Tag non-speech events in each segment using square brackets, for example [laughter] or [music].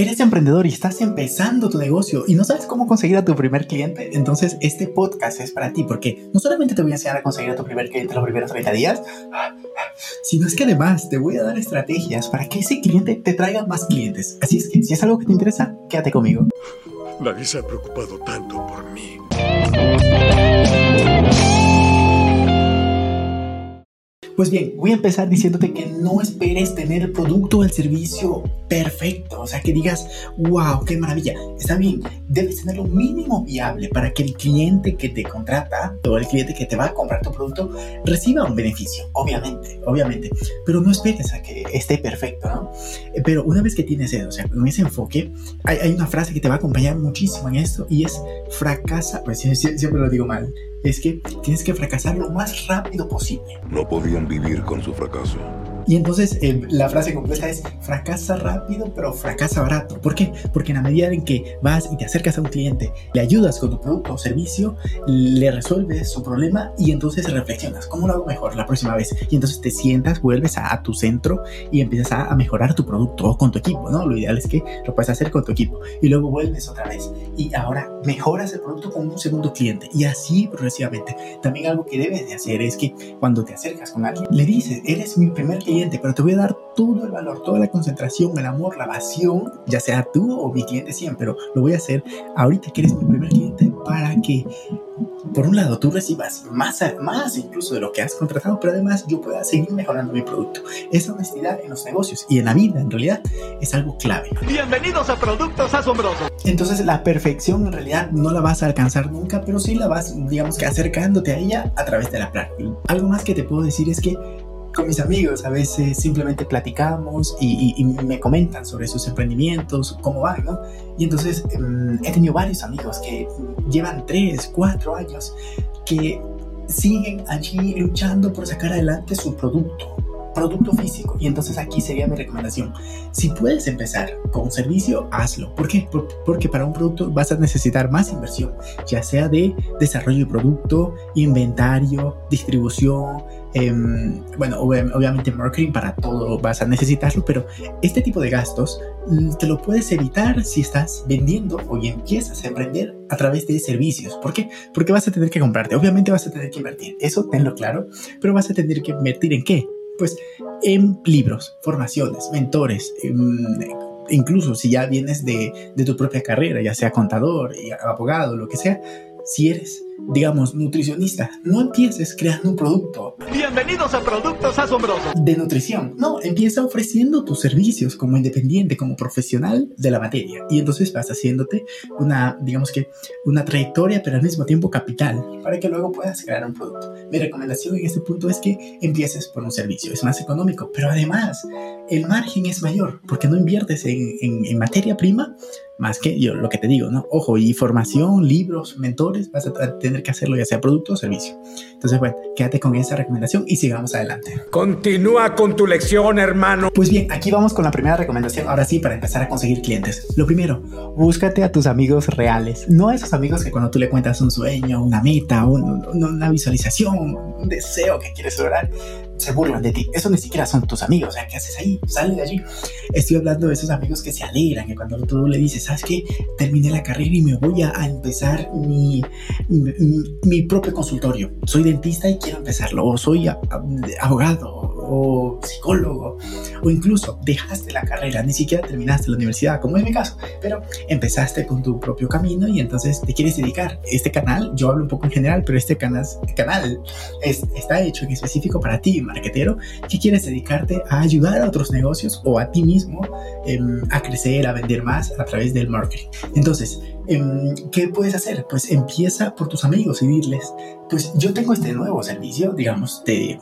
Eres emprendedor y estás empezando tu negocio y no sabes cómo conseguir a tu primer cliente, entonces este podcast es para ti porque no solamente te voy a enseñar a conseguir a tu primer cliente los primeros 30 días, sino es que además te voy a dar estrategias para que ese cliente te traiga más clientes. Así es que si es algo que te interesa, quédate conmigo. Nadie se ha preocupado tanto por mí. Pues bien, voy a empezar diciéndote que no esperes tener el producto o el servicio perfecto, o sea, que digas, wow, qué maravilla. Está bien, debes tener lo mínimo viable para que el cliente que te contrata o el cliente que te va a comprar tu producto reciba un beneficio, obviamente, obviamente, pero no esperes a que esté perfecto, ¿no? Eh, pero una vez que tienes eso, o sea, con ese enfoque, hay, hay una frase que te va a acompañar muchísimo en esto y es fracasa, pues [laughs] siempre lo digo mal, es que tienes que fracasar lo más rápido posible. No podían vivir con su fracaso. Y entonces eh, la frase completa es fracasa rápido pero fracasa barato. ¿Por qué? Porque en la medida en que vas y te acercas a un cliente, le ayudas con tu producto o servicio, le resuelves su problema y entonces reflexionas, ¿cómo lo hago mejor la próxima vez? Y entonces te sientas, vuelves a, tu centro y empiezas a, a, mejorar tu producto o con tu equipo, ¿no? Lo ideal es que lo puedas hacer con tu equipo y luego vuelves otra vez y ahora mejoras el producto con un segundo cliente y así progresivamente. También algo que debes de hacer es que cuando te acercas con alguien, le dices, eres mi primer cliente, pero te voy a dar todo el valor, toda la concentración, el amor, la pasión, ya sea tú o mi cliente siempre, pero lo voy a hacer ahorita que eres mi primer cliente para que por un lado tú recibas más, más incluso de lo que has contratado, pero además yo pueda seguir mejorando mi producto. Esa honestidad en los negocios y en la vida en realidad es algo clave. Bienvenidos a Productos Asombrosos. Entonces la perfección en realidad no la vas a alcanzar nunca, pero sí la vas, digamos que acercándote a ella a través de la práctica. Algo más que te puedo decir es que con mis amigos a veces simplemente platicamos y, me comentan sobre sus emprendimientos, cómo van, ¿no? Y entonces um, he tenido varios amigos que llevan 3, 4 años que siguen allí luchando por sacar adelante su producto, producto físico. Y entonces aquí sería mi recomendación. Si puedes empezar con un servicio, hazlo. ¿Por qué? Por, porque para un producto vas a necesitar más inversión, ya sea de desarrollo de producto, inventario, distribución, eh, bueno, ob obviamente marketing para todo vas a necesitarlo, pero este tipo de gastos te lo puedes evitar si estás vendiendo o empiezas a emprender a través de servicios. ¿Por qué? Porque vas a tener que comprarte, obviamente vas a tener que invertir, eso tenlo claro, pero vas a tener que invertir en qué? Pues en libros, formaciones, mentores, incluso si ya vienes de, de tu propia carrera, ya sea contador, abogado, lo que sea, si eres, digamos, nutricionista, no empieces creando un producto. Bienvenidos a Productos Asombrosos. De nutrición. No, empieza ofreciendo tus servicios como independiente, como profesional de la materia. Y entonces vas haciéndote una, digamos que, una trayectoria, pero al mismo tiempo capital, para que luego puedas crear un producto. Mi recomendación en este punto es que empieces por un servicio. Es más económico, pero además el margen es mayor, porque no inviertes en, en, en materia prima, más que yo lo que te digo, ¿no? Ojo, y formación, libros, mentores, vas a tener que hacerlo ya sea producto o servicio. Entonces, bueno, quédate con esa recomendación y sigamos adelante. Continúa con tu lección, hermano. Pues bien, aquí vamos con la primera recomendación, ahora sí, para empezar a conseguir clientes. Lo primero, búscate a tus amigos reales, no a esos amigos que cuando tú le cuentas un sueño, una meta, un, una visualización, un deseo que quieres lograr, se burlan de ti. Eso ni siquiera son tus amigos. O sea, ¿qué haces ahí? Sale de allí. Estoy hablando de esos amigos que se alegran, que cuando tú le dices, ¿sabes qué? Terminé la carrera y me voy a, empezar mi, mi, propio consultorio. Soy dentista y quiero empezarlo. O soy abogado o psicólogo. O incluso dejaste la carrera, ni siquiera terminaste la universidad, como es mi caso. Pero empezaste con tu propio camino y entonces te quieres dedicar. Este canal, yo hablo un poco en general, pero este canal, canal es, está hecho en específico para ti, marquetero que quieres dedicarte a ayudar a otros negocios o a ti mismo eh, a crecer, a vender más a través del marketing. Entonces, ¿qué puedes hacer? Pues empieza por tus amigos y dirles, pues yo tengo este nuevo servicio, digamos, te,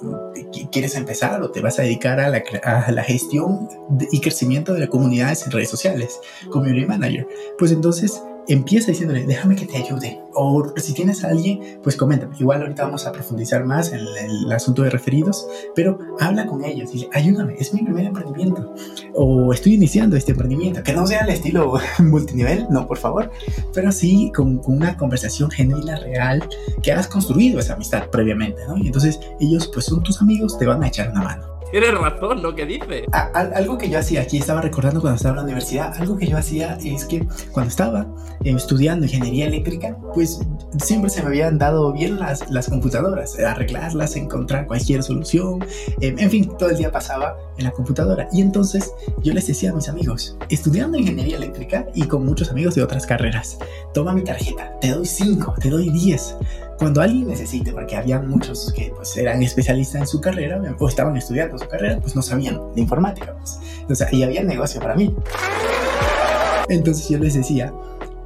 te quieres empezar o te vas a dedicar a la, a la gestión y crecimiento de las comunidades en redes sociales, community manager. Pues entonces empieza diciéndole, déjame que te ayude. O si tienes a alguien, pues coméntame. Igual ahorita vamos a profundizar más en el, asunto de referidos, pero habla con ellos. Dile, ayúdame, es mi primer emprendimiento. O estoy iniciando este emprendimiento. Que no sea el estilo [laughs] multinivel, no, por favor. Pero sí con, con una conversación genuina, real, que has construido esa amistad previamente, ¿no? Y entonces ellos, pues son tus amigos, te van a echar una mano. Tienes razón lo que dice. algo que yo hacía, aquí estaba recordando cuando estaba en la universidad, algo que yo hacía es que cuando estaba eh, estudiando ingeniería eléctrica, pues siempre se me habían dado bien las, las computadoras, arreglarlas, encontrar cualquier solución, eh, en fin, todo el día pasaba en la computadora. Y entonces yo les decía a mis amigos, estudiando ingeniería eléctrica y con muchos amigos de otras carreras, toma mi tarjeta, te doy 5, te doy 10 cuando alguien necesite, porque había muchos que pues, eran especialistas en su carrera o estaban estudiando su carrera, pues no sabían de informática. Pues. Sea, y había negocio para mí. Entonces yo les decía,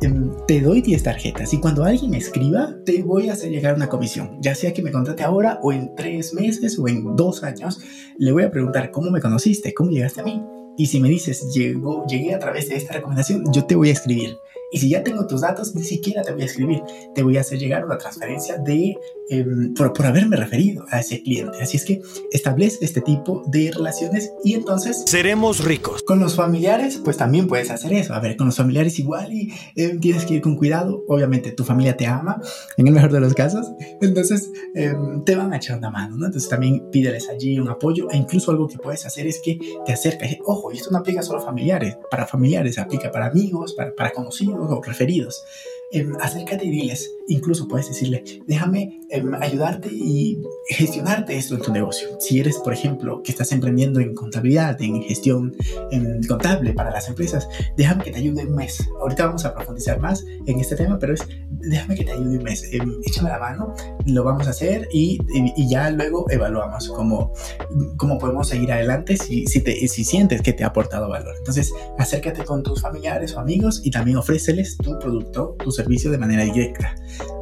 em, te doy 10 tarjetas y cuando alguien escriba, te voy a hacer llegar una comisión. Ya sea que me contrate ahora o en tres meses o en dos años, le voy a preguntar cómo me conociste, cómo llegaste a mí. Y si me dices, Llegó, llegué a través de esta recomendación, yo te voy a escribir. Y si ya tengo tus datos, ni siquiera te voy a escribir. Te voy a hacer llegar una transferencia de, em, por, por, haberme referido a ese cliente. Así es que establece este tipo de relaciones y entonces... Seremos ricos. Con los familiares, pues también puedes hacer eso. A ver, con los familiares igual y em, tienes que ir con cuidado. Obviamente tu familia te ama, en el mejor de los casos. Entonces em, te van a echar una mano, ¿no? Entonces también pídeles allí un apoyo e incluso algo que puedes hacer es que te acercas. Ojo, esto no aplica solo a familiares. Para familiares, aplica para amigos, para, para conocidos referidos. Em, acércate y diles, incluso puedes decirle, déjame em, ayudarte y gestionarte esto en tu negocio. Si eres, por ejemplo, que estás emprendiendo en contabilidad, en gestión en contable para las empresas, déjame que te ayude un mes. Ahorita vamos a profundizar más en este tema, pero es, déjame que te ayude un mes. Em, échame la mano, lo vamos a hacer y, y, ya luego evaluamos cómo, cómo podemos seguir adelante si, si, te, si sientes que te ha aportado valor. Entonces, acércate con tus familiares o amigos y también ofréceles tu producto, tus servicio de manera directa.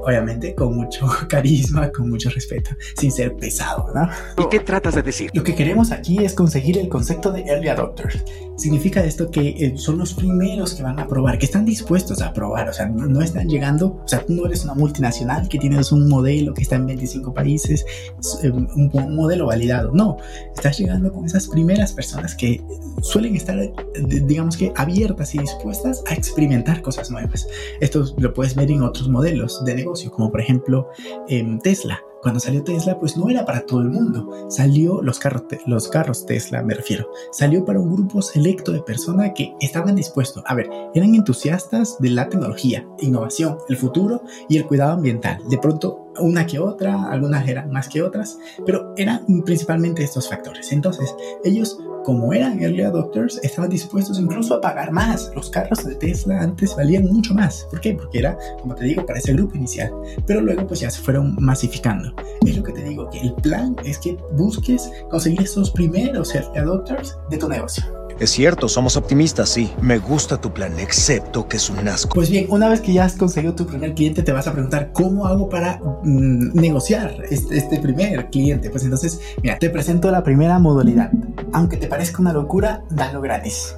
Obviamente con mucho [laughs] carisma, con mucho respeto, sin ser pesado, ¿no? ¿Y qué tratas de decir? Lo que queremos aquí es conseguir el concepto de early adopters. Significa esto que eh, son los primeros que van a probar, que están dispuestos a probar, o sea, no, están llegando, o sea, tú no eres una multinacional que tienes un modelo que está en 25 países, eh, un, modelo validado, no, estás llegando con esas primeras personas que suelen estar, digamos que, abiertas y dispuestas a experimentar cosas nuevas. Esto lo puedes ver en otros modelos de negocio, como por ejemplo en Tesla. Cuando salió Tesla, pues no era para todo el mundo. Salió los carros, los carros Tesla, me refiero. Salió para un grupo selecto de personas que estaban dispuestos. A ver, eran entusiastas de la tecnología, innovación, el futuro y el cuidado ambiental. De pronto, una que otra, algunas eran más que otras, pero eran principalmente estos factores. Entonces, ellos como eran early adopters, estaban dispuestos incluso a pagar más. Los carros de Tesla antes valían mucho más. ¿Por qué? Porque era, como te digo, para ese grupo inicial. Pero luego pues ya se fueron masificando. Es lo que te digo, que el plan es que busques conseguir esos primeros early adopters de tu negocio. Es cierto, somos optimistas, sí. Me gusta tu plan, excepto que es un asco. Pues bien, una vez que ya has conseguido tu primer cliente, te vas a preguntar cómo hago para mm, negociar este, este, primer cliente. Pues entonces, mira, te presento la primera modalidad. Aunque te parezca una locura, dalo gratis.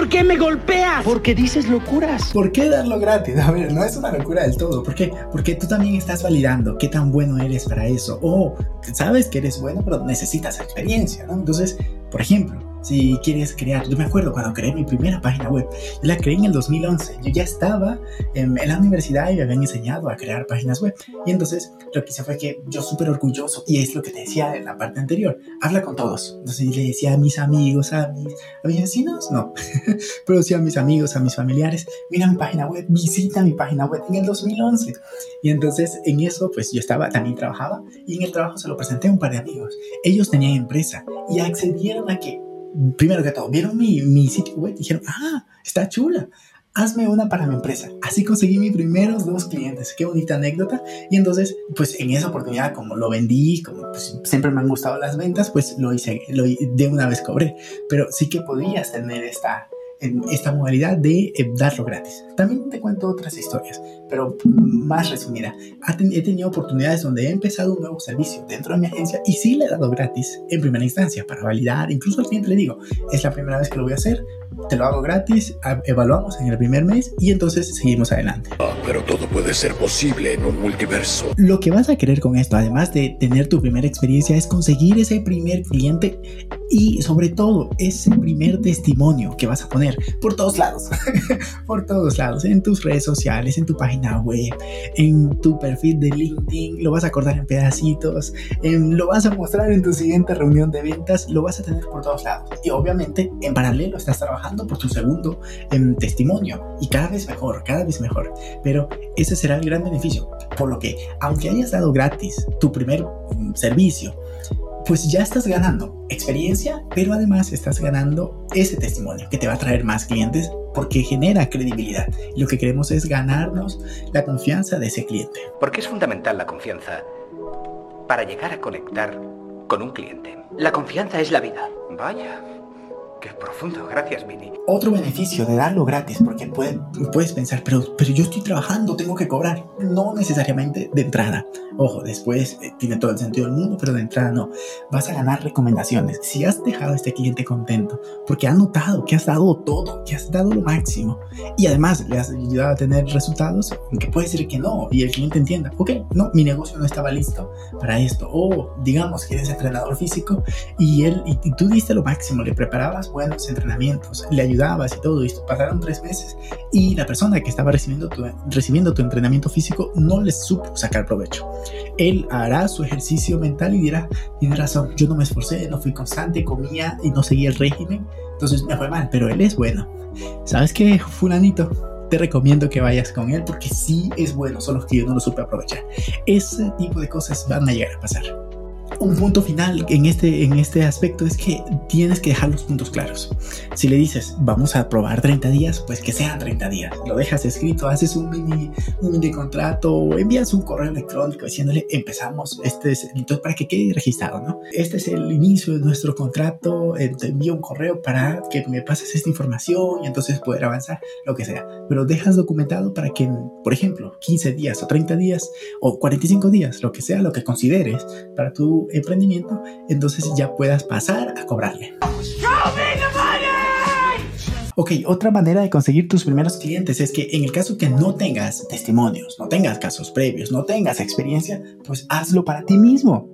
¿Por qué me golpeas? Porque dices locuras. ¿Por qué darlo gratis? A ver, no es una locura del todo. ¿Por qué? Porque tú también estás validando qué tan bueno eres para eso. O sabes que eres bueno, pero necesitas experiencia, ¿no? Entonces, por ejemplo, si quieres crear, yo me acuerdo cuando creé mi primera página web, yo la creé en el 2011, yo ya estaba en, la universidad y me habían enseñado a crear páginas web. Y entonces lo que hice fue que yo súper orgulloso, y es lo que te decía en la parte anterior, habla con todos. Entonces le decía a mis amigos, a mis, a mis vecinos, no, [laughs] pero sí a mis amigos, a mis familiares, mira mi página web, visita mi página web en el 2011. Y entonces en eso pues yo estaba, también trabajaba y en el trabajo se lo presenté a un par de amigos. Ellos tenían empresa y accedieron a que primero que todo, vieron mi, mi sitio web dijeron, ah, está chula, hazme una para mi empresa. Así conseguí mis primeros dos clientes. Qué bonita anécdota. Y entonces, pues en esa oportunidad, como lo vendí, como pues, siempre me han gustado las ventas, pues lo hice, lo, de una vez cobré. Pero sí que podías tener esta, en esta modalidad de eh, darlo gratis. También te cuento otras historias, pero más resumida. He tenido oportunidades donde he empezado un nuevo servicio dentro de mi agencia y sí le he dado gratis en primera instancia para validar. Incluso al cliente le digo, es la primera vez que lo voy a hacer, te lo hago gratis, evaluamos en el primer mes y entonces seguimos adelante. Ah, pero todo puede ser posible en un multiverso. Lo que vas a querer con esto, además de tener tu primera experiencia, es conseguir ese primer cliente Y sobre todo, ese primer testimonio que vas a poner por todos lados, [laughs] por todos lados, en tus redes sociales, en tu página web, en tu perfil de LinkedIn, lo vas a cortar en pedacitos, lo vas a mostrar en tu siguiente reunión de ventas, lo vas a tener por todos lados. Y obviamente, en paralelo, estás trabajando por tu segundo em, testimonio y cada vez mejor, cada vez mejor. Pero ese será el gran beneficio. Por lo que, aunque hayas dado gratis tu primer mm, servicio, pues ya estás ganando experiencia, pero además estás ganando ese testimonio que te va a traer más clientes porque genera credibilidad. lo que queremos es ganarnos la confianza de ese cliente. Porque es fundamental la confianza para llegar a conectar con un cliente. La confianza es la vida. Vaya. Qué profundo, gracias, Mini. Otro beneficio de darlo gratis, porque puedes pensar, pero, pero yo estoy trabajando, tengo que cobrar. No necesariamente de entrada. Ojo, después eh, tiene todo el sentido del mundo, pero de entrada no. Vas a ganar recomendaciones. Si has dejado a este cliente contento, porque ha notado que has dado todo, que has dado lo máximo, y además le has ayudado a tener resultados, aunque puede ser que no, y el cliente entienda, ok, no, mi negocio no estaba listo para esto. O digamos que eres entrenador físico y él y, y tú diste lo máximo, le preparabas buenos entrenamientos, le ayudabas y todo esto. Pasaron tres meses y la persona que estaba recibiendo tu, recibiendo tu entrenamiento físico no les supo sacar provecho. Él hará su ejercicio mental y dirá, tiene razón, yo no me esforcé, no fui constante, comía y no seguía el régimen, entonces me fue mal, pero él es bueno. ¿Sabes qué, fulanito? te recomiendo que vayas con él porque sí es bueno, solo que yo no lo supe aprovechar. Ese tipo de cosas van a llegar a pasar un punto final en este, en este aspecto es que tienes que dejar los puntos claros. Si le dices, vamos a probar 30 días, pues que sean 30 días. Lo dejas escrito, haces un mini, un mini contrato envías un correo electrónico diciéndole, empezamos, este es, entonces para que quede registrado, ¿no? Este es el inicio de nuestro contrato, eh, te envío un correo para que me pases esta información y entonces poder avanzar, lo que sea. Pero dejas documentado para que, por ejemplo, 15 días o 30 días o 45 días, lo que sea, lo que consideres para tu emprendimiento, entonces ya puedas pasar a cobrarle. Ok, otra manera de conseguir tus primeros clientes es que en el caso que no tengas testimonios, no tengas casos previos, no tengas experiencia, pues hazlo para ti mismo.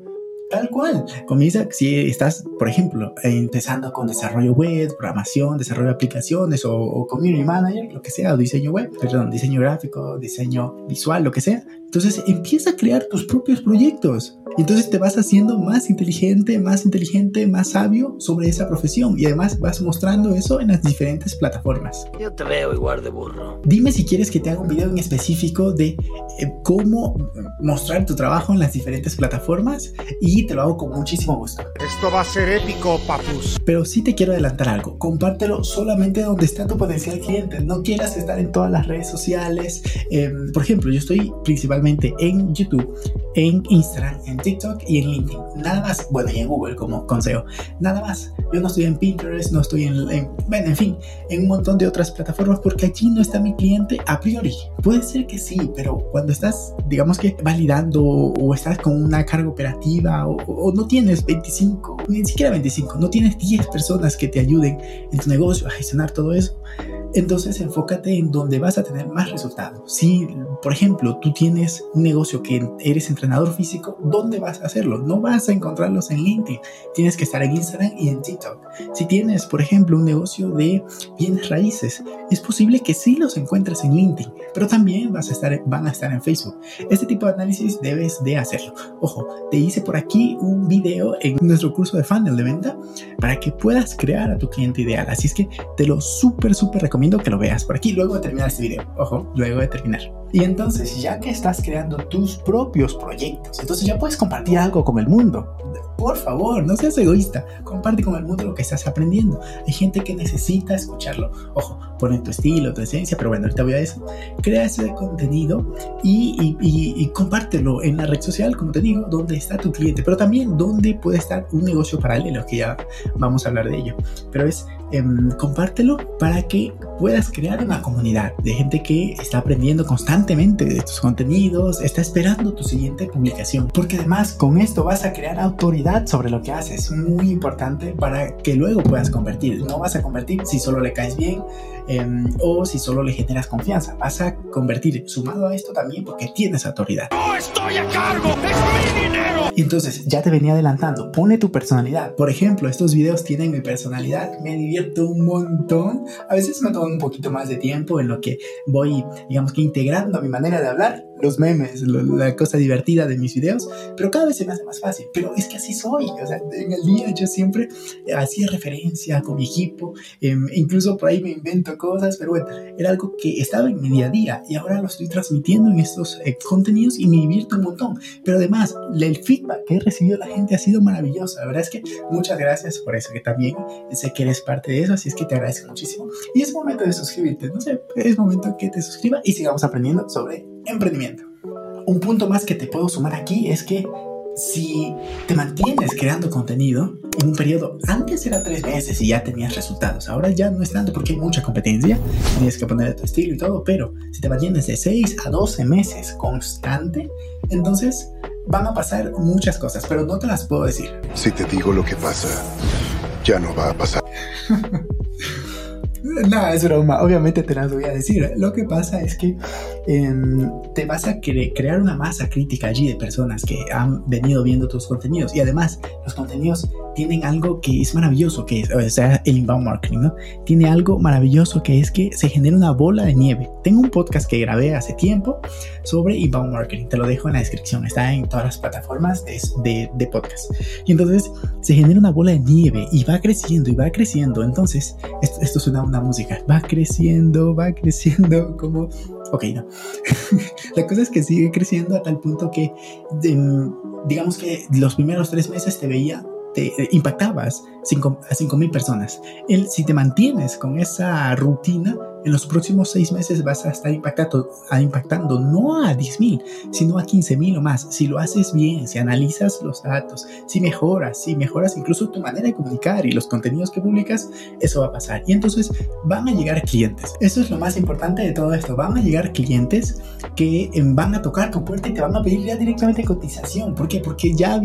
Tal cual. Comienza, si estás, por ejemplo, empezando con desarrollo web, programación, desarrollo de aplicaciones o, community manager, lo que sea, o diseño web, perdón, diseño gráfico, diseño visual, lo que sea. Entonces empieza a crear tus propios proyectos. Y entonces te vas haciendo más inteligente, más inteligente, más sabio sobre esa profesión. Y además vas mostrando eso en las diferentes plataformas. Yo te veo igual de burro. Dime si quieres que te haga un video en específico de eh, cómo mostrar tu trabajo en las diferentes plataformas. Y te lo hago con muchísimo gusto. Esto va a ser épico, papus. Pero sí te quiero adelantar algo. Compártelo solamente donde está tu potencial cliente. No quieras estar en todas las redes sociales. Em, por ejemplo, yo estoy principalmente en YouTube, en Instagram, en TikTok y en LinkedIn. Nada más, bueno, y en Google como consejo. Nada más. Yo no estoy en Pinterest, no estoy en, bueno, en fin, en un montón de otras plataformas porque allí no está mi cliente a priori. Puede ser que sí, pero cuando estás, digamos que validando o estás con una carga operativa o, o no tienes 25, ni siquiera 25, no tienes 10 personas que te ayuden en tu negocio a gestionar todo eso, entonces enfócate en donde vas a tener más resultados. Si, por ejemplo, tú tienes un negocio que eres entrenador físico, ¿dónde vas a hacerlo? No vas a encontrarlos en LinkedIn. Tienes que estar en Instagram y en TikTok. Si tienes, por ejemplo, un negocio de bienes raíces, es posible que sí los encuentres en LinkedIn, pero también vas a estar, van a estar en Facebook. Este tipo de análisis debes de hacerlo. Ojo, te hice por aquí un video en nuestro curso de funnel de venta para que puedas crear a tu cliente ideal. Así es que te lo súper, súper recomiendo que lo veas por aquí luego de terminar este video. Ojo, luego de terminar. Y entonces, ya que estás creando tus propios proyectos, entonces ya puedes compartir algo con el mundo. Por favor, no seas egoísta. Comparte con el mundo lo que estás aprendiendo. Hay gente que necesita escucharlo. Ojo, pon tu estilo, tu esencia, pero bueno, ahorita voy a eso. Crea ese contenido y, y, compártelo en la red social, como te digo, donde está tu cliente, pero también donde puede estar un negocio paralelo, que ya vamos a hablar de ello. Pero es Em, compártelo para que puedas crear una comunidad de gente que está aprendiendo constantemente de tus contenidos, está esperando tu siguiente publicación. Porque además con esto vas a crear autoridad sobre lo que haces. Muy importante para que luego puedas convertir. No vas a convertir si solo le caes bien em, o si solo le generas confianza. Vas a convertir sumado a esto también porque tienes autoridad. ¡No estoy a cargo! ¡Es mi dinero! Y entonces ya te venía adelantando, pone tu personalidad. Por ejemplo, estos videos tienen mi personalidad, me divierto un montón. A veces me toman un poquito más de tiempo en lo que voy, digamos que integrando mi manera de hablar, los memes, la cosa divertida de mis videos, pero cada vez se me hace más fácil. Pero es que así soy, o sea, en el día yo siempre hacía referencia con mi equipo, em, incluso por ahí me invento cosas, pero bueno, era algo que estaba en mi día a día y ahora lo estoy transmitiendo en estos eh, contenidos y me divierto un montón. Pero además, el feedback que he recibido la gente ha sido maravilloso. La verdad es que muchas gracias por eso, que también sé que eres parte de eso, así es que te agradezco muchísimo. Y es momento de suscribirte, no sé, es momento que te suscribas y sigamos aprendiendo sobre emprendimiento. Un punto más que te puedo sumar aquí es que si te mantienes creando contenido en un periodo, antes era tres meses y ya tenías resultados, ahora ya no es tanto porque hay mucha competencia, tienes que poner tu estilo y todo, pero si te mantienes de 6 a 12 meses constante, entonces van a pasar muchas cosas, pero no te las puedo decir. Si te digo lo que pasa, ya no va a pasar. [laughs] No, es broma. Obviamente te las voy a decir. Lo que pasa es que em, te vas a crear una masa crítica allí de personas que han venido viendo tus contenidos. Y además, los contenidos tienen algo que es maravilloso, que es, el inbound marketing, ¿no? Tiene algo maravilloso que es que se genera una bola de nieve. Tengo un podcast que grabé hace tiempo sobre inbound marketing. Te lo dejo en la descripción. Está en todas las plataformas de, de podcast. Y entonces se genera una bola de nieve y va creciendo y va creciendo. Entonces, esto, esto suena una música. Va creciendo, va creciendo [laughs] como... Ok, no. [laughs] la cosa es que sigue creciendo a tal punto que, digamos que los primeros tres meses te veía te impactabas a 5 mil personas. El, si te mantienes con esa rutina, en los próximos seis meses vas a estar impactando, a impactando no a 10 mil, sino a 15 mil o más. Si lo haces bien, si analizas los datos, si mejoras, si mejoras incluso tu manera de comunicar y los contenidos que publicas, eso va a pasar. Y entonces van a llegar clientes. Eso es lo más importante de todo esto. Van a llegar clientes que em, van a tocar tu puerta y te van a pedir ya directamente cotización. ¿Por qué? Porque ya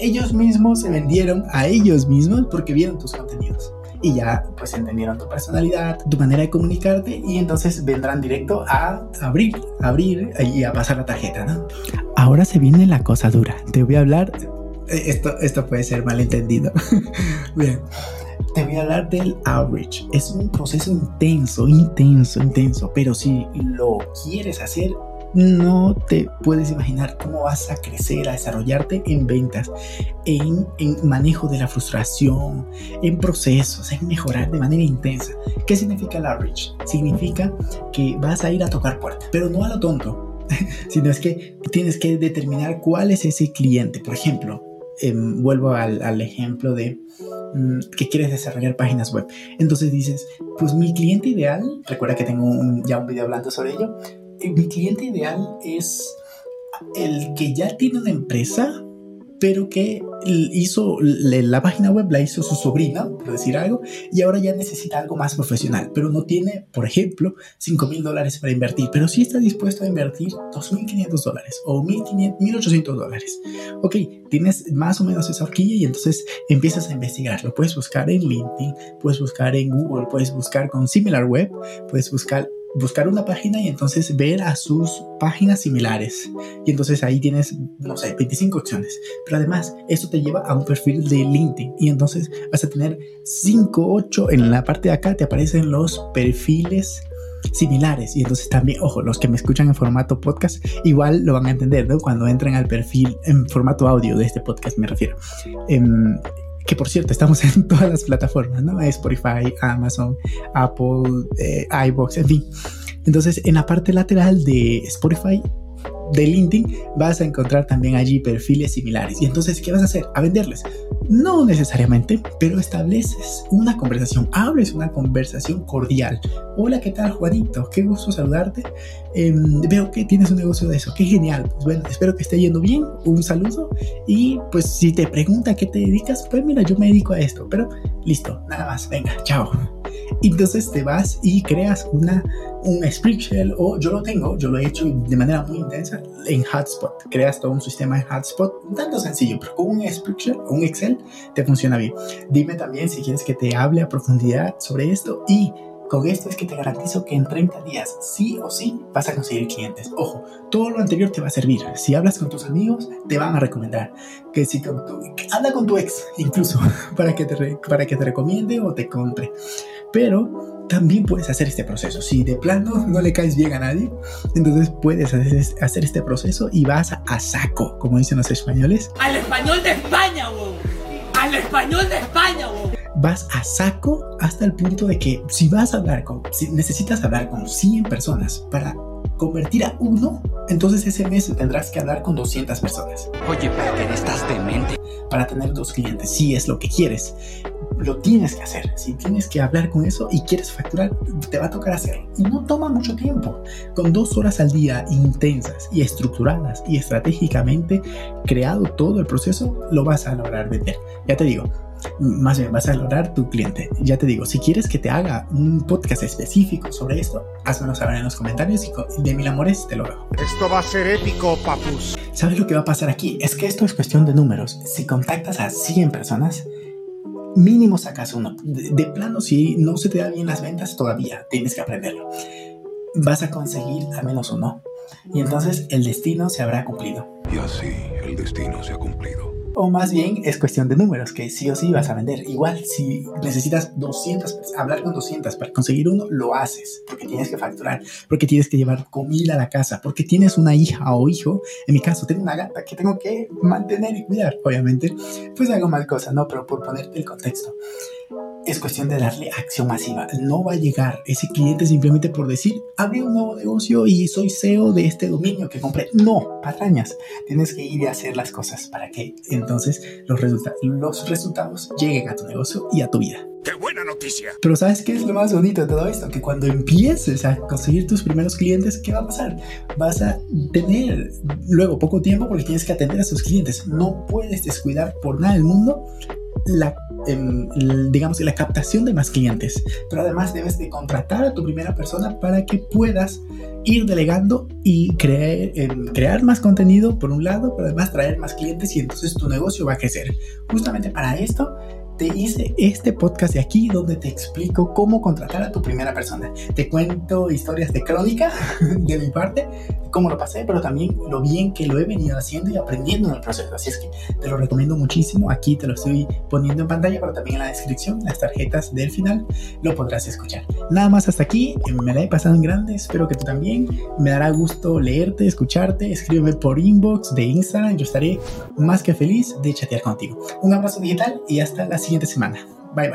ellos mismos se vendieron a ellos mismos porque vieron tus contenidos y ya pues entendieron tu personalidad, tu manera de comunicarte y entonces vendrán directo a abrir, abrir y a pasar la tarjeta, ¿no? Ahora se viene la cosa dura. Te voy a hablar, eh, esto, esto puede ser malentendido. [laughs] Bien. Te voy a hablar del outreach. Es un proceso intenso, intenso, intenso, pero si lo quieres hacer no te puedes imaginar cómo vas a crecer, a desarrollarte en ventas, en, manejo de la frustración, en procesos, en mejorar de manera intensa. ¿Qué significa el outreach? Significa que vas a ir a tocar puertas, pero no a lo tonto, [laughs] sino es que tienes que determinar cuál es ese cliente. Por ejemplo, em, vuelvo al, ejemplo de mm, que quieres desarrollar páginas web. Entonces dices, pues mi cliente ideal, recuerda que tengo ya un video hablando sobre ello, mi cliente ideal es el que ya tiene una empresa, pero que hizo la página web, la hizo su sobrina, por decir algo, y ahora ya necesita algo más profesional, pero no tiene, por ejemplo, 5 mil dólares para invertir, pero sí está dispuesto a invertir 2.500 dólares o 1.800 dólares. Ok, tienes más o menos esa horquilla y entonces empiezas a investigar. Lo puedes buscar en LinkedIn, puedes buscar en Google, puedes buscar con SimilarWeb, puedes buscar buscar una página y entonces ver a sus páginas similares. Y entonces ahí tienes, no sé, 25 opciones. Pero además, esto te lleva a un perfil de LinkedIn. Y entonces vas a tener 5, 8. En la parte de acá te aparecen los perfiles similares. Y entonces también, ojo, los que me escuchan en formato podcast igual lo van a entender, ¿no? Cuando entren al perfil en formato audio de este podcast, me refiero. Em, que por cierto estamos en [laughs] todas las plataformas, ¿no? Spotify, Amazon, Apple, eh, iBox, en fin. Entonces, en la parte lateral de Spotify de LinkedIn vas a encontrar también allí perfiles similares. Y entonces, ¿qué vas a hacer? A venderles. No necesariamente, pero estableces una conversación, abres una conversación cordial. Hola, ¿qué tal, Juanito? Qué gusto saludarte. Em, veo que tienes un negocio de eso. Qué genial. Pues bueno, espero que esté yendo bien. Un saludo. Y pues si te pregunta qué te dedicas, pues mira, yo me dedico a esto. Pero listo, nada más. Venga, chao. Entonces te vas y creas una, un Shell o yo lo tengo, yo lo he hecho de manera muy intensa en Hotspot. Creas todo un sistema en Hotspot, tanto sencillo, pero con un Shell o un Excel te funciona bien. Dime también si quieres que te hable a profundidad sobre esto y Con esto es que te garantizo que en 30 días, sí o sí, vas a conseguir clientes. Ojo, todo lo anterior te va a servir. Si hablas con tus amigos, te van a recomendar. Que si con tu, habla con tu ex, incluso, [laughs] para que, te, para que te recomiende o te compre. Pero también puedes hacer este proceso. Si de plano no le caes bien a nadie, entonces puedes hacer este proceso y vas a saco, como dicen los españoles. Al español de España, wow. Al español de España, wow. Vas a saco hasta el punto de que si vas a hablar con, si necesitas hablar con 100 personas para convertir a uno, entonces ese mes tendrás que hablar con 200 personas. Oye, pero estás demente. Para tener dos clientes, si es lo que quieres, lo tienes que hacer. Si tienes que hablar con eso y quieres facturar, te va a tocar hacerlo. Y no toma mucho tiempo. Con dos horas al día intensas y estructuradas y estratégicamente creado todo el proceso, lo vas a lograr vender. Ya te digo, más bien vas a lograr tu cliente. Ya te digo, si quieres que te haga un podcast específico sobre esto, házmelo saber en los comentarios y de mil amores te lo hago. Esto va a ser épico, papus. ¿Sabes lo que va a pasar aquí? Es que esto es cuestión de números. Si contactas a 100 personas, mínimo sacas uno. De, de plano, si no se te da bien las ventas, todavía tienes que aprenderlo. Vas a conseguir al menos uno. Y entonces el destino se habrá cumplido. Y así el destino se ha cumplido. O más bien es cuestión de números, que sí o sí vas a vender. Igual, si necesitas 200, hablar con 200 para conseguir uno, lo haces, porque tienes que facturar, porque tienes que llevar comida a la casa, porque tienes una hija o hijo. En mi caso, tengo una gata que tengo que mantener y cuidar, obviamente. Pues hago mal cosa, ¿no? Pero por ponerte el contexto es cuestión de darle acción masiva. No va a llegar ese cliente simplemente por decir, abrí un nuevo negocio y soy CEO de este dominio que compré. No, patrañas. Tienes que ir a hacer las cosas para que entonces los, los resultados lleguen a tu negocio y a tu vida. ¡Qué buena noticia! Pero ¿sabes qué es lo más bonito de todo esto? Que cuando empieces a conseguir tus primeros clientes, ¿qué va a pasar? Vas a tener luego poco tiempo porque tienes que atender a tus clientes. No puedes descuidar por nada del mundo la, digamos, la captación de más clientes, pero además debes de contratar a tu primera persona para que puedas ir delegando y crear, crear más contenido por un lado, pero además traer más clientes y entonces tu negocio va a crecer. Justamente para esto te hice este podcast de aquí donde te explico cómo contratar a tu primera persona. Te cuento historias de crónica [laughs] de mi parte, cómo lo pasé, pero también lo bien que lo he venido haciendo y aprendiendo en el proceso. Así es que te lo recomiendo muchísimo. Aquí te lo estoy poniendo en pantalla, pero también en la descripción, las tarjetas del final, lo podrás escuchar. Nada más hasta aquí. Me la he pasado en grande. Espero que tú también. Me dará gusto leerte, escucharte. Escríbeme por inbox de Instagram. Yo estaré más que feliz de chatear contigo. Un abrazo digital y hasta la siguiente semana. Bye bye.